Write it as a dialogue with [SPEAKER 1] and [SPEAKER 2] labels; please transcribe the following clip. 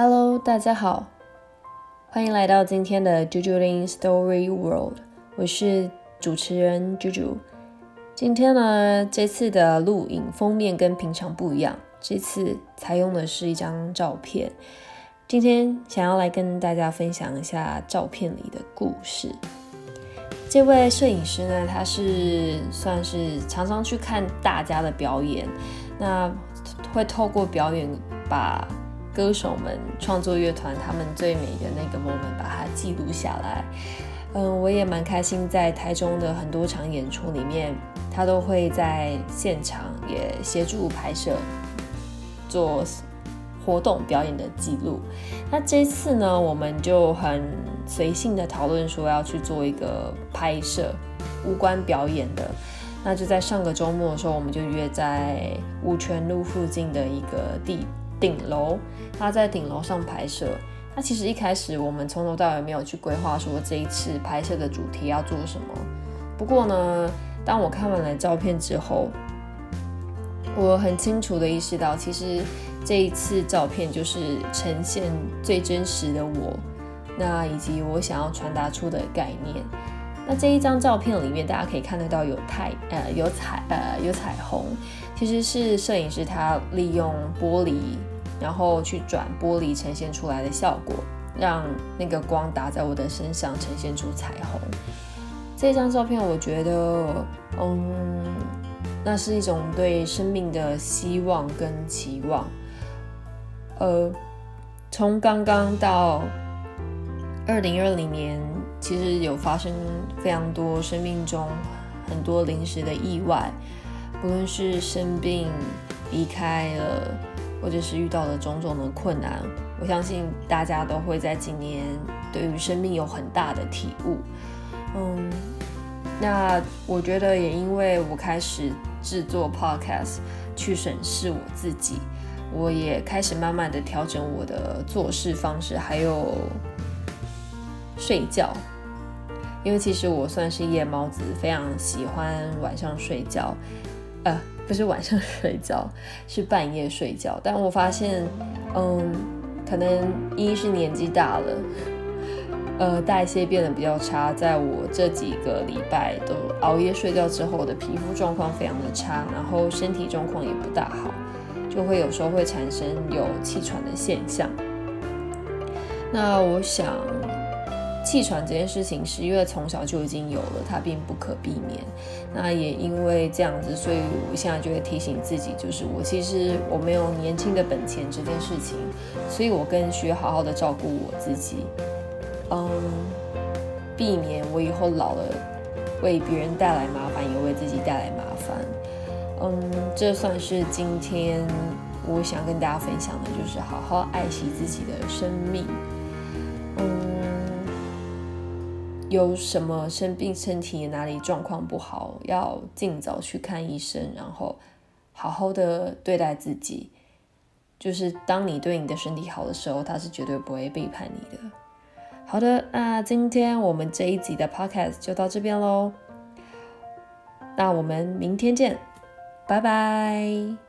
[SPEAKER 1] Hello，大家好，欢迎来到今天的 Juju Lin Story World，我是主持人 Juju。今天呢，这次的录影封面跟平常不一样，这次采用的是一张照片。今天想要来跟大家分享一下照片里的故事。这位摄影师呢，他是算是常常去看大家的表演，那会透过表演把歌手们、创作乐团他们最美的那个 moment 把它记录下来。嗯，我也蛮开心，在台中的很多场演出里面，他都会在现场也协助拍摄，做活动表演的记录。那这次呢，我们就很。随性的讨论说要去做一个拍摄，无关表演的。那就在上个周末的时候，我们就约在五泉路附近的一个地顶楼。他在顶楼上拍摄。那其实一开始我们从头到尾没有去规划说这一次拍摄的主题要做什么。不过呢，当我看完了照片之后，我很清楚的意识到，其实这一次照片就是呈现最真实的我。那以及我想要传达出的概念。那这一张照片里面，大家可以看得到有太呃有彩呃有彩虹，其实是摄影师他利用玻璃，然后去转玻璃呈现出来的效果，让那个光打在我的身上，呈现出彩虹。这张照片，我觉得，嗯，那是一种对生命的希望跟期望。呃，从刚刚到。二零二零年其实有发生非常多生命中很多临时的意外，不论是生病、离开了，或者是遇到了种种的困难，我相信大家都会在今年对于生命有很大的体悟。嗯，那我觉得也因为我开始制作 podcast 去审视我自己，我也开始慢慢的调整我的做事方式，还有。睡觉，因为其实我算是夜猫子，非常喜欢晚上睡觉。呃，不是晚上睡觉，是半夜睡觉。但我发现，嗯，可能一是年纪大了，呃，代谢变得比较差。在我这几个礼拜都熬夜睡觉之后，我的皮肤状况非常的差，然后身体状况也不大好，就会有时候会产生有气喘的现象。那我想。气喘这件事情是因为从小就已经有了，它并不可避免。那也因为这样子，所以我现在就会提醒自己，就是我其实我没有年轻的本钱这件事情，所以我更需要好好的照顾我自己，嗯，避免我以后老了为别人带来麻烦，也为自己带来麻烦。嗯，这算是今天我想跟大家分享的，就是好好爱惜自己的生命。嗯。有什么生病，身体哪里状况不好，要尽早去看医生，然后好好的对待自己。就是当你对你的身体好的时候，他是绝对不会背叛你的。好的，那今天我们这一集的 podcast 就到这边喽。那我们明天见，拜拜。